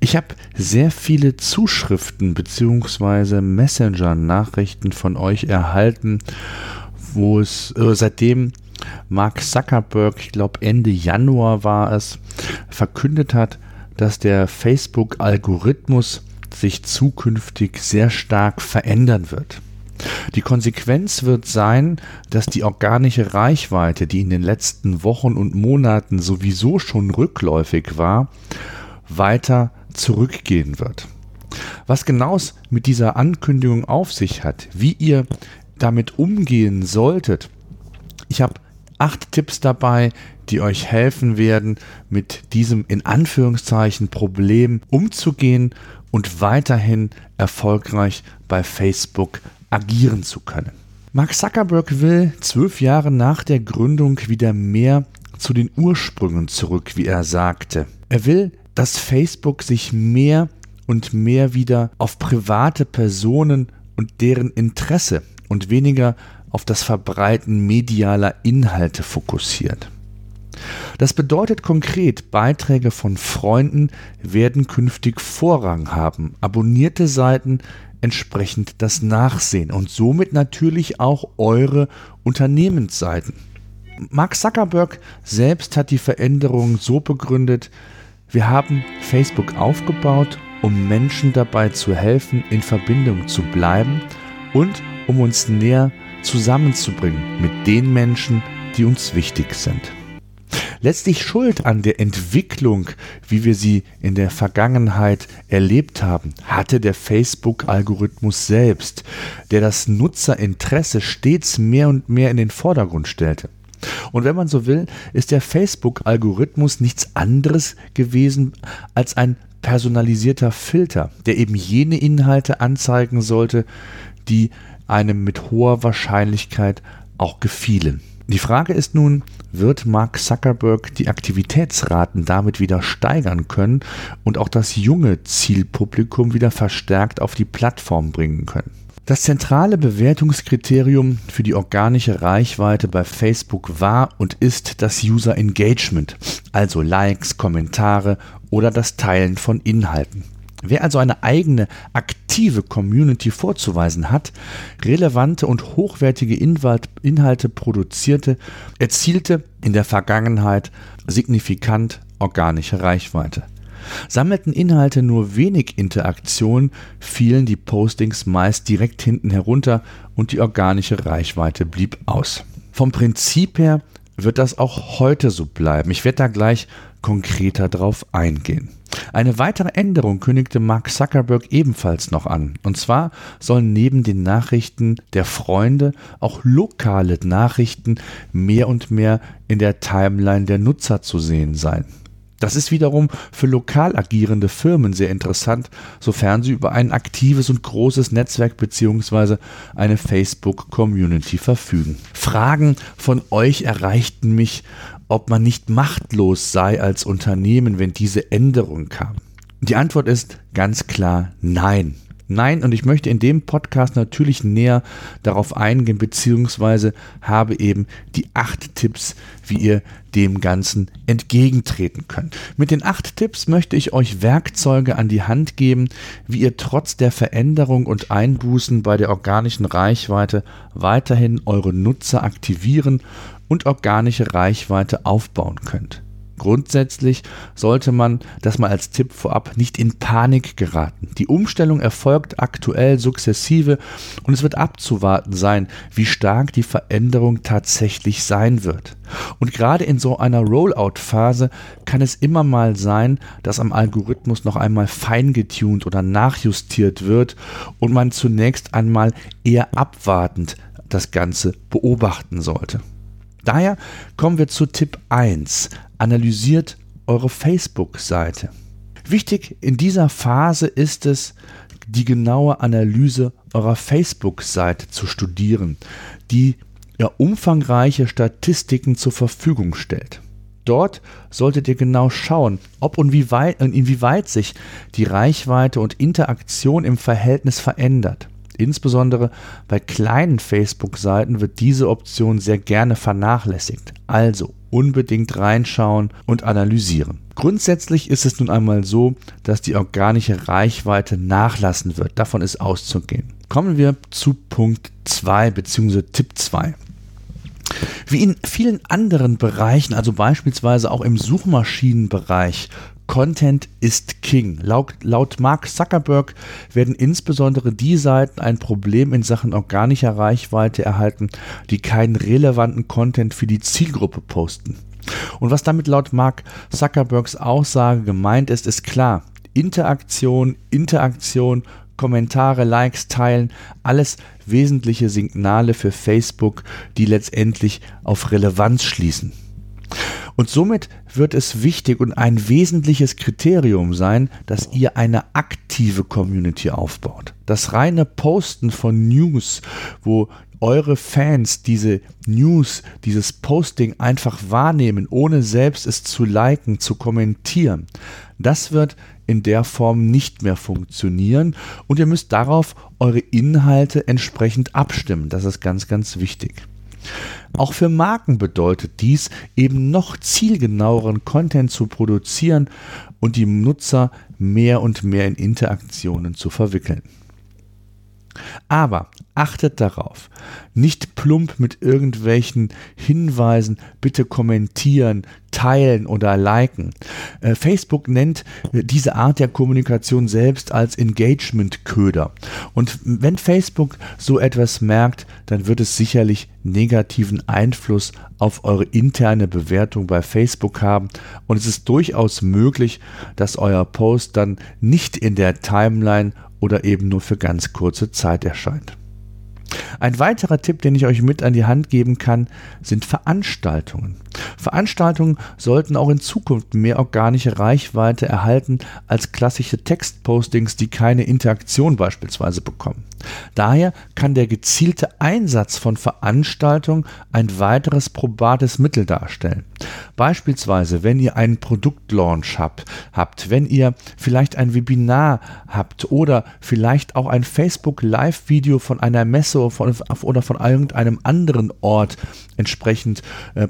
Ich habe sehr viele Zuschriften bzw. Messenger-Nachrichten von euch erhalten, wo es äh, seitdem Mark Zuckerberg, ich glaube Ende Januar war es, verkündet hat, dass der Facebook-Algorithmus sich zukünftig sehr stark verändern wird. Die Konsequenz wird sein, dass die organische Reichweite, die in den letzten Wochen und Monaten sowieso schon rückläufig war, weiter zurückgehen wird. Was genau mit dieser Ankündigung auf sich hat, wie ihr damit umgehen solltet, ich habe acht Tipps dabei, die euch helfen werden, mit diesem in Anführungszeichen Problem umzugehen und weiterhin erfolgreich bei Facebook agieren zu können. Mark Zuckerberg will zwölf Jahre nach der Gründung wieder mehr zu den Ursprüngen zurück, wie er sagte. Er will dass Facebook sich mehr und mehr wieder auf private Personen und deren Interesse und weniger auf das Verbreiten medialer Inhalte fokussiert. Das bedeutet konkret, Beiträge von Freunden werden künftig Vorrang haben, abonnierte Seiten entsprechend das Nachsehen und somit natürlich auch eure Unternehmensseiten. Mark Zuckerberg selbst hat die Veränderung so begründet, wir haben Facebook aufgebaut, um Menschen dabei zu helfen, in Verbindung zu bleiben und um uns näher zusammenzubringen mit den Menschen, die uns wichtig sind. Letztlich schuld an der Entwicklung, wie wir sie in der Vergangenheit erlebt haben, hatte der Facebook-Algorithmus selbst, der das Nutzerinteresse stets mehr und mehr in den Vordergrund stellte. Und wenn man so will, ist der Facebook-Algorithmus nichts anderes gewesen als ein personalisierter Filter, der eben jene Inhalte anzeigen sollte, die einem mit hoher Wahrscheinlichkeit auch gefielen. Die Frage ist nun, wird Mark Zuckerberg die Aktivitätsraten damit wieder steigern können und auch das junge Zielpublikum wieder verstärkt auf die Plattform bringen können? Das zentrale Bewertungskriterium für die organische Reichweite bei Facebook war und ist das User Engagement, also Likes, Kommentare oder das Teilen von Inhalten. Wer also eine eigene aktive Community vorzuweisen hat, relevante und hochwertige Inhalte produzierte, erzielte in der Vergangenheit signifikant organische Reichweite. Sammelten Inhalte nur wenig Interaktion, fielen die Postings meist direkt hinten herunter und die organische Reichweite blieb aus. Vom Prinzip her wird das auch heute so bleiben. Ich werde da gleich konkreter drauf eingehen. Eine weitere Änderung kündigte Mark Zuckerberg ebenfalls noch an. Und zwar sollen neben den Nachrichten der Freunde auch lokale Nachrichten mehr und mehr in der Timeline der Nutzer zu sehen sein. Das ist wiederum für lokal agierende Firmen sehr interessant, sofern sie über ein aktives und großes Netzwerk bzw. eine Facebook-Community verfügen. Fragen von euch erreichten mich, ob man nicht machtlos sei als Unternehmen, wenn diese Änderung kam. Die Antwort ist ganz klar nein. Nein, und ich möchte in dem Podcast natürlich näher darauf eingehen, beziehungsweise habe eben die acht Tipps, wie ihr dem Ganzen entgegentreten könnt. Mit den acht Tipps möchte ich euch Werkzeuge an die Hand geben, wie ihr trotz der Veränderung und Einbußen bei der organischen Reichweite weiterhin eure Nutzer aktivieren und organische Reichweite aufbauen könnt. Grundsätzlich sollte man das mal als Tipp vorab nicht in Panik geraten. Die Umstellung erfolgt aktuell sukzessive und es wird abzuwarten sein, wie stark die Veränderung tatsächlich sein wird. Und gerade in so einer Rollout-Phase kann es immer mal sein, dass am Algorithmus noch einmal feingetuned oder nachjustiert wird und man zunächst einmal eher abwartend das Ganze beobachten sollte. Daher kommen wir zu Tipp 1. Analysiert eure Facebook-Seite. Wichtig in dieser Phase ist es, die genaue Analyse eurer Facebook-Seite zu studieren, die ja umfangreiche Statistiken zur Verfügung stellt. Dort solltet ihr genau schauen, ob und inwieweit sich die Reichweite und Interaktion im Verhältnis verändert. Insbesondere bei kleinen Facebook-Seiten wird diese Option sehr gerne vernachlässigt. Also unbedingt reinschauen und analysieren. Grundsätzlich ist es nun einmal so, dass die organische Reichweite nachlassen wird. Davon ist auszugehen. Kommen wir zu Punkt 2 bzw. Tipp 2. Wie in vielen anderen Bereichen, also beispielsweise auch im Suchmaschinenbereich, Content ist King. Laut, laut, Mark Zuckerberg werden insbesondere die Seiten ein Problem in Sachen organischer Reichweite erhalten, die keinen relevanten Content für die Zielgruppe posten. Und was damit laut Mark Zuckerbergs Aussage gemeint ist, ist klar. Interaktion, Interaktion, Kommentare, Likes, Teilen, alles wesentliche Signale für Facebook, die letztendlich auf Relevanz schließen. Und somit wird es wichtig und ein wesentliches Kriterium sein, dass ihr eine aktive Community aufbaut. Das reine Posten von News, wo eure Fans diese News, dieses Posting einfach wahrnehmen, ohne selbst es zu liken, zu kommentieren, das wird in der Form nicht mehr funktionieren und ihr müsst darauf eure Inhalte entsprechend abstimmen. Das ist ganz, ganz wichtig. Auch für Marken bedeutet dies, eben noch zielgenaueren Content zu produzieren und die Nutzer mehr und mehr in Interaktionen zu verwickeln. Aber achtet darauf, nicht plump mit irgendwelchen Hinweisen, bitte kommentieren, teilen oder liken. Äh, Facebook nennt äh, diese Art der Kommunikation selbst als Engagement-Köder. Und wenn Facebook so etwas merkt, dann wird es sicherlich negativen Einfluss auf eure interne Bewertung bei Facebook haben. Und es ist durchaus möglich, dass euer Post dann nicht in der Timeline oder eben nur für ganz kurze Zeit erscheint. Ein weiterer Tipp, den ich euch mit an die Hand geben kann, sind Veranstaltungen. Veranstaltungen sollten auch in Zukunft mehr organische Reichweite erhalten als klassische Textpostings, die keine Interaktion beispielsweise bekommen. Daher kann der gezielte Einsatz von Veranstaltungen ein weiteres probates Mittel darstellen. Beispielsweise, wenn ihr einen Produktlaunch habt, habt, wenn ihr vielleicht ein Webinar habt oder vielleicht auch ein Facebook Live-Video von einer Messe oder von, irgendeinem anderen Ort entsprechend äh,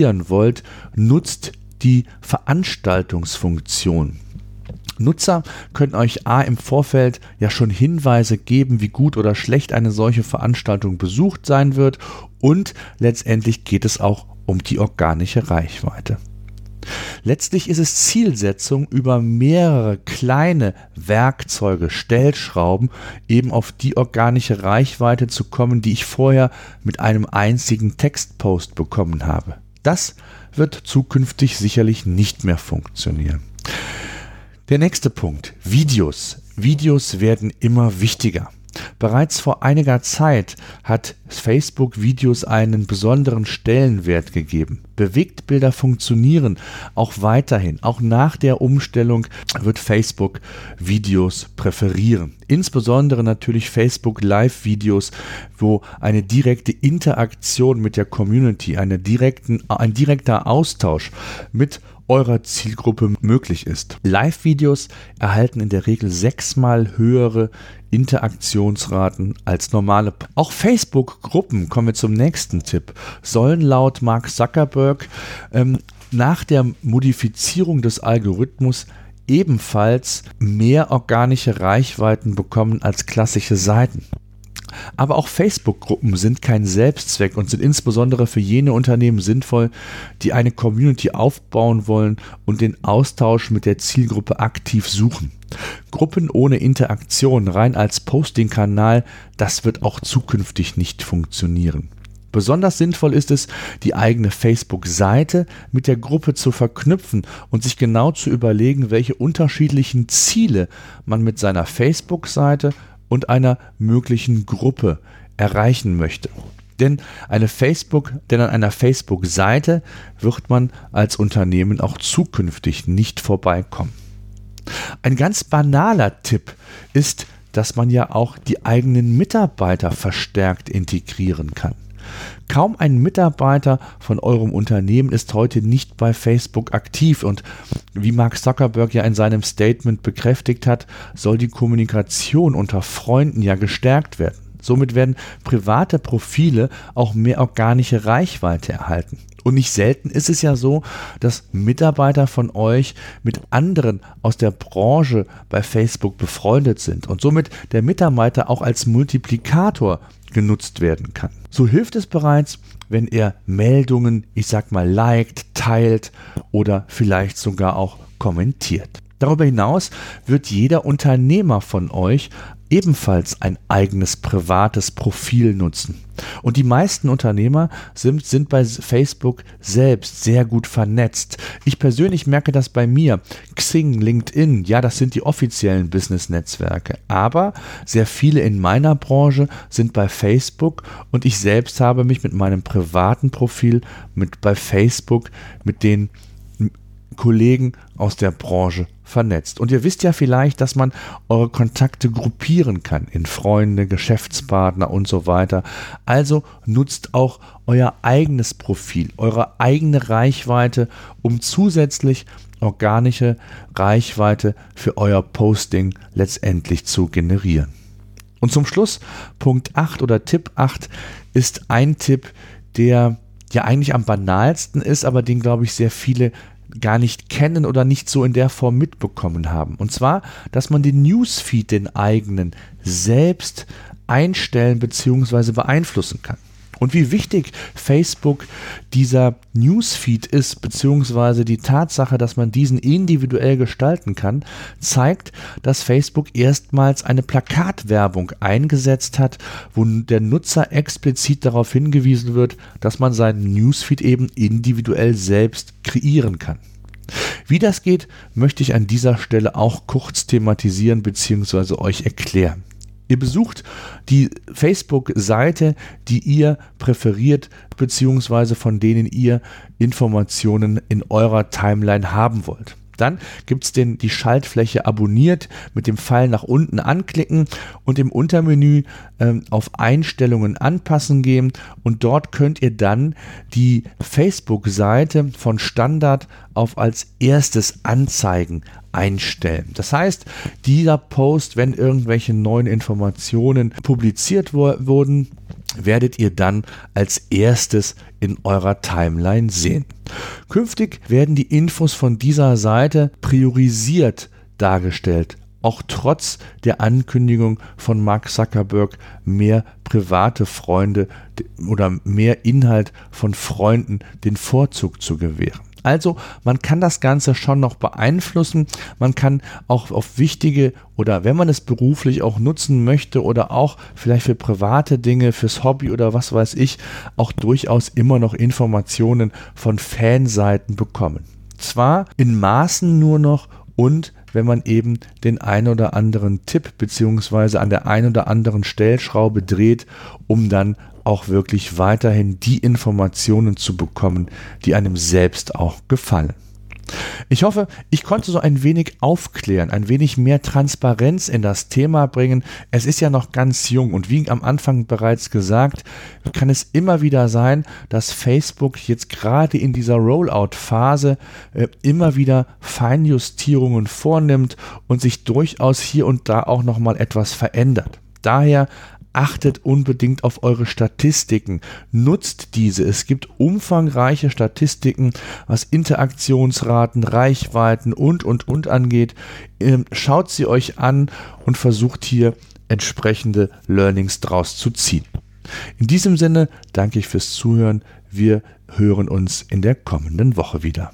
publizieren wollt, nutzt die Veranstaltungsfunktion. Nutzer können euch A im Vorfeld ja schon Hinweise geben, wie gut oder schlecht eine solche Veranstaltung besucht sein wird und letztendlich geht es auch um die organische Reichweite. Letztlich ist es Zielsetzung, über mehrere kleine Werkzeuge, Stellschrauben eben auf die organische Reichweite zu kommen, die ich vorher mit einem einzigen Textpost bekommen habe. Das wird zukünftig sicherlich nicht mehr funktionieren. Der nächste Punkt, Videos. Videos werden immer wichtiger. Bereits vor einiger Zeit hat Facebook Videos einen besonderen Stellenwert gegeben. Bewegtbilder funktionieren auch weiterhin. Auch nach der Umstellung wird Facebook Videos präferieren. Insbesondere natürlich Facebook Live-Videos, wo eine direkte Interaktion mit der Community, eine direkten, ein direkter Austausch mit eurer Zielgruppe möglich ist. Live-Videos erhalten in der Regel sechsmal höhere Interaktionsraten als normale. Auch Facebook-Gruppen, kommen wir zum nächsten Tipp, sollen laut Mark Zuckerberg ähm, nach der Modifizierung des Algorithmus ebenfalls mehr organische Reichweiten bekommen als klassische Seiten. Aber auch Facebook-Gruppen sind kein Selbstzweck und sind insbesondere für jene Unternehmen sinnvoll, die eine Community aufbauen wollen und den Austausch mit der Zielgruppe aktiv suchen. Gruppen ohne Interaktion, rein als Posting-Kanal, das wird auch zukünftig nicht funktionieren. Besonders sinnvoll ist es, die eigene Facebook-Seite mit der Gruppe zu verknüpfen und sich genau zu überlegen, welche unterschiedlichen Ziele man mit seiner Facebook-Seite und einer möglichen Gruppe erreichen möchte. Denn eine Facebook, denn an einer Facebook-Seite wird man als Unternehmen auch zukünftig nicht vorbeikommen. Ein ganz banaler Tipp ist dass man ja auch die eigenen Mitarbeiter verstärkt integrieren kann. Kaum ein Mitarbeiter von eurem Unternehmen ist heute nicht bei Facebook aktiv und wie Mark Zuckerberg ja in seinem Statement bekräftigt hat, soll die Kommunikation unter Freunden ja gestärkt werden. Somit werden private Profile auch mehr organische Reichweite erhalten. Und nicht selten ist es ja so, dass Mitarbeiter von euch mit anderen aus der Branche bei Facebook befreundet sind und somit der Mitarbeiter auch als Multiplikator genutzt werden kann. So hilft es bereits, wenn er Meldungen, ich sag mal, liked, teilt oder vielleicht sogar auch kommentiert. Darüber hinaus wird jeder Unternehmer von euch ebenfalls ein eigenes privates Profil nutzen. Und die meisten Unternehmer sind, sind bei Facebook selbst sehr gut vernetzt. Ich persönlich merke das bei mir. Xing, LinkedIn, ja, das sind die offiziellen Business-Netzwerke. Aber sehr viele in meiner Branche sind bei Facebook und ich selbst habe mich mit meinem privaten Profil mit bei Facebook mit den Kollegen aus der Branche vernetzt. Und ihr wisst ja vielleicht, dass man eure Kontakte gruppieren kann in Freunde, Geschäftspartner und so weiter. Also nutzt auch euer eigenes Profil, eure eigene Reichweite, um zusätzlich organische Reichweite für euer Posting letztendlich zu generieren. Und zum Schluss, Punkt 8 oder Tipp 8 ist ein Tipp, der ja eigentlich am banalsten ist, aber den, glaube ich, sehr viele gar nicht kennen oder nicht so in der Form mitbekommen haben. Und zwar, dass man den Newsfeed, den eigenen, selbst einstellen bzw. beeinflussen kann. Und wie wichtig Facebook dieser Newsfeed ist, beziehungsweise die Tatsache, dass man diesen individuell gestalten kann, zeigt, dass Facebook erstmals eine Plakatwerbung eingesetzt hat, wo der Nutzer explizit darauf hingewiesen wird, dass man seinen Newsfeed eben individuell selbst kreieren kann. Wie das geht, möchte ich an dieser Stelle auch kurz thematisieren bzw. euch erklären. Ihr besucht die Facebook-Seite, die ihr präferiert, beziehungsweise von denen ihr Informationen in eurer Timeline haben wollt. Dann gibt es die Schaltfläche abonniert mit dem Pfeil nach unten anklicken und im Untermenü ähm, auf Einstellungen anpassen gehen und dort könnt ihr dann die Facebook-Seite von Standard auf als erstes Anzeigen einstellen. Das heißt, dieser Post, wenn irgendwelche neuen Informationen publiziert wurden, werdet ihr dann als erstes in eurer Timeline sehen. Künftig werden die Infos von dieser Seite priorisiert dargestellt, auch trotz der Ankündigung von Mark Zuckerberg, mehr private Freunde oder mehr Inhalt von Freunden den Vorzug zu gewähren. Also man kann das Ganze schon noch beeinflussen. Man kann auch auf wichtige oder wenn man es beruflich auch nutzen möchte oder auch vielleicht für private Dinge, fürs Hobby oder was weiß ich, auch durchaus immer noch Informationen von Fanseiten bekommen. Zwar in Maßen nur noch und wenn man eben den ein oder anderen Tipp beziehungsweise an der ein oder anderen Stellschraube dreht, um dann auch wirklich weiterhin die Informationen zu bekommen, die einem selbst auch gefallen. Ich hoffe, ich konnte so ein wenig aufklären, ein wenig mehr Transparenz in das Thema bringen. Es ist ja noch ganz jung und wie am Anfang bereits gesagt, kann es immer wieder sein, dass Facebook jetzt gerade in dieser Rollout-Phase äh, immer wieder Feinjustierungen vornimmt und sich durchaus hier und da auch nochmal etwas verändert. Daher achtet unbedingt auf eure Statistiken, nutzt diese. Es gibt umfangreiche Statistiken, was Interaktionsraten, Reichweiten und, und, und angeht. Ähm, schaut sie euch an und versucht hier entsprechende Learnings draus zu ziehen. In diesem Sinne danke ich fürs Zuhören. Wir hören uns in der kommenden Woche wieder.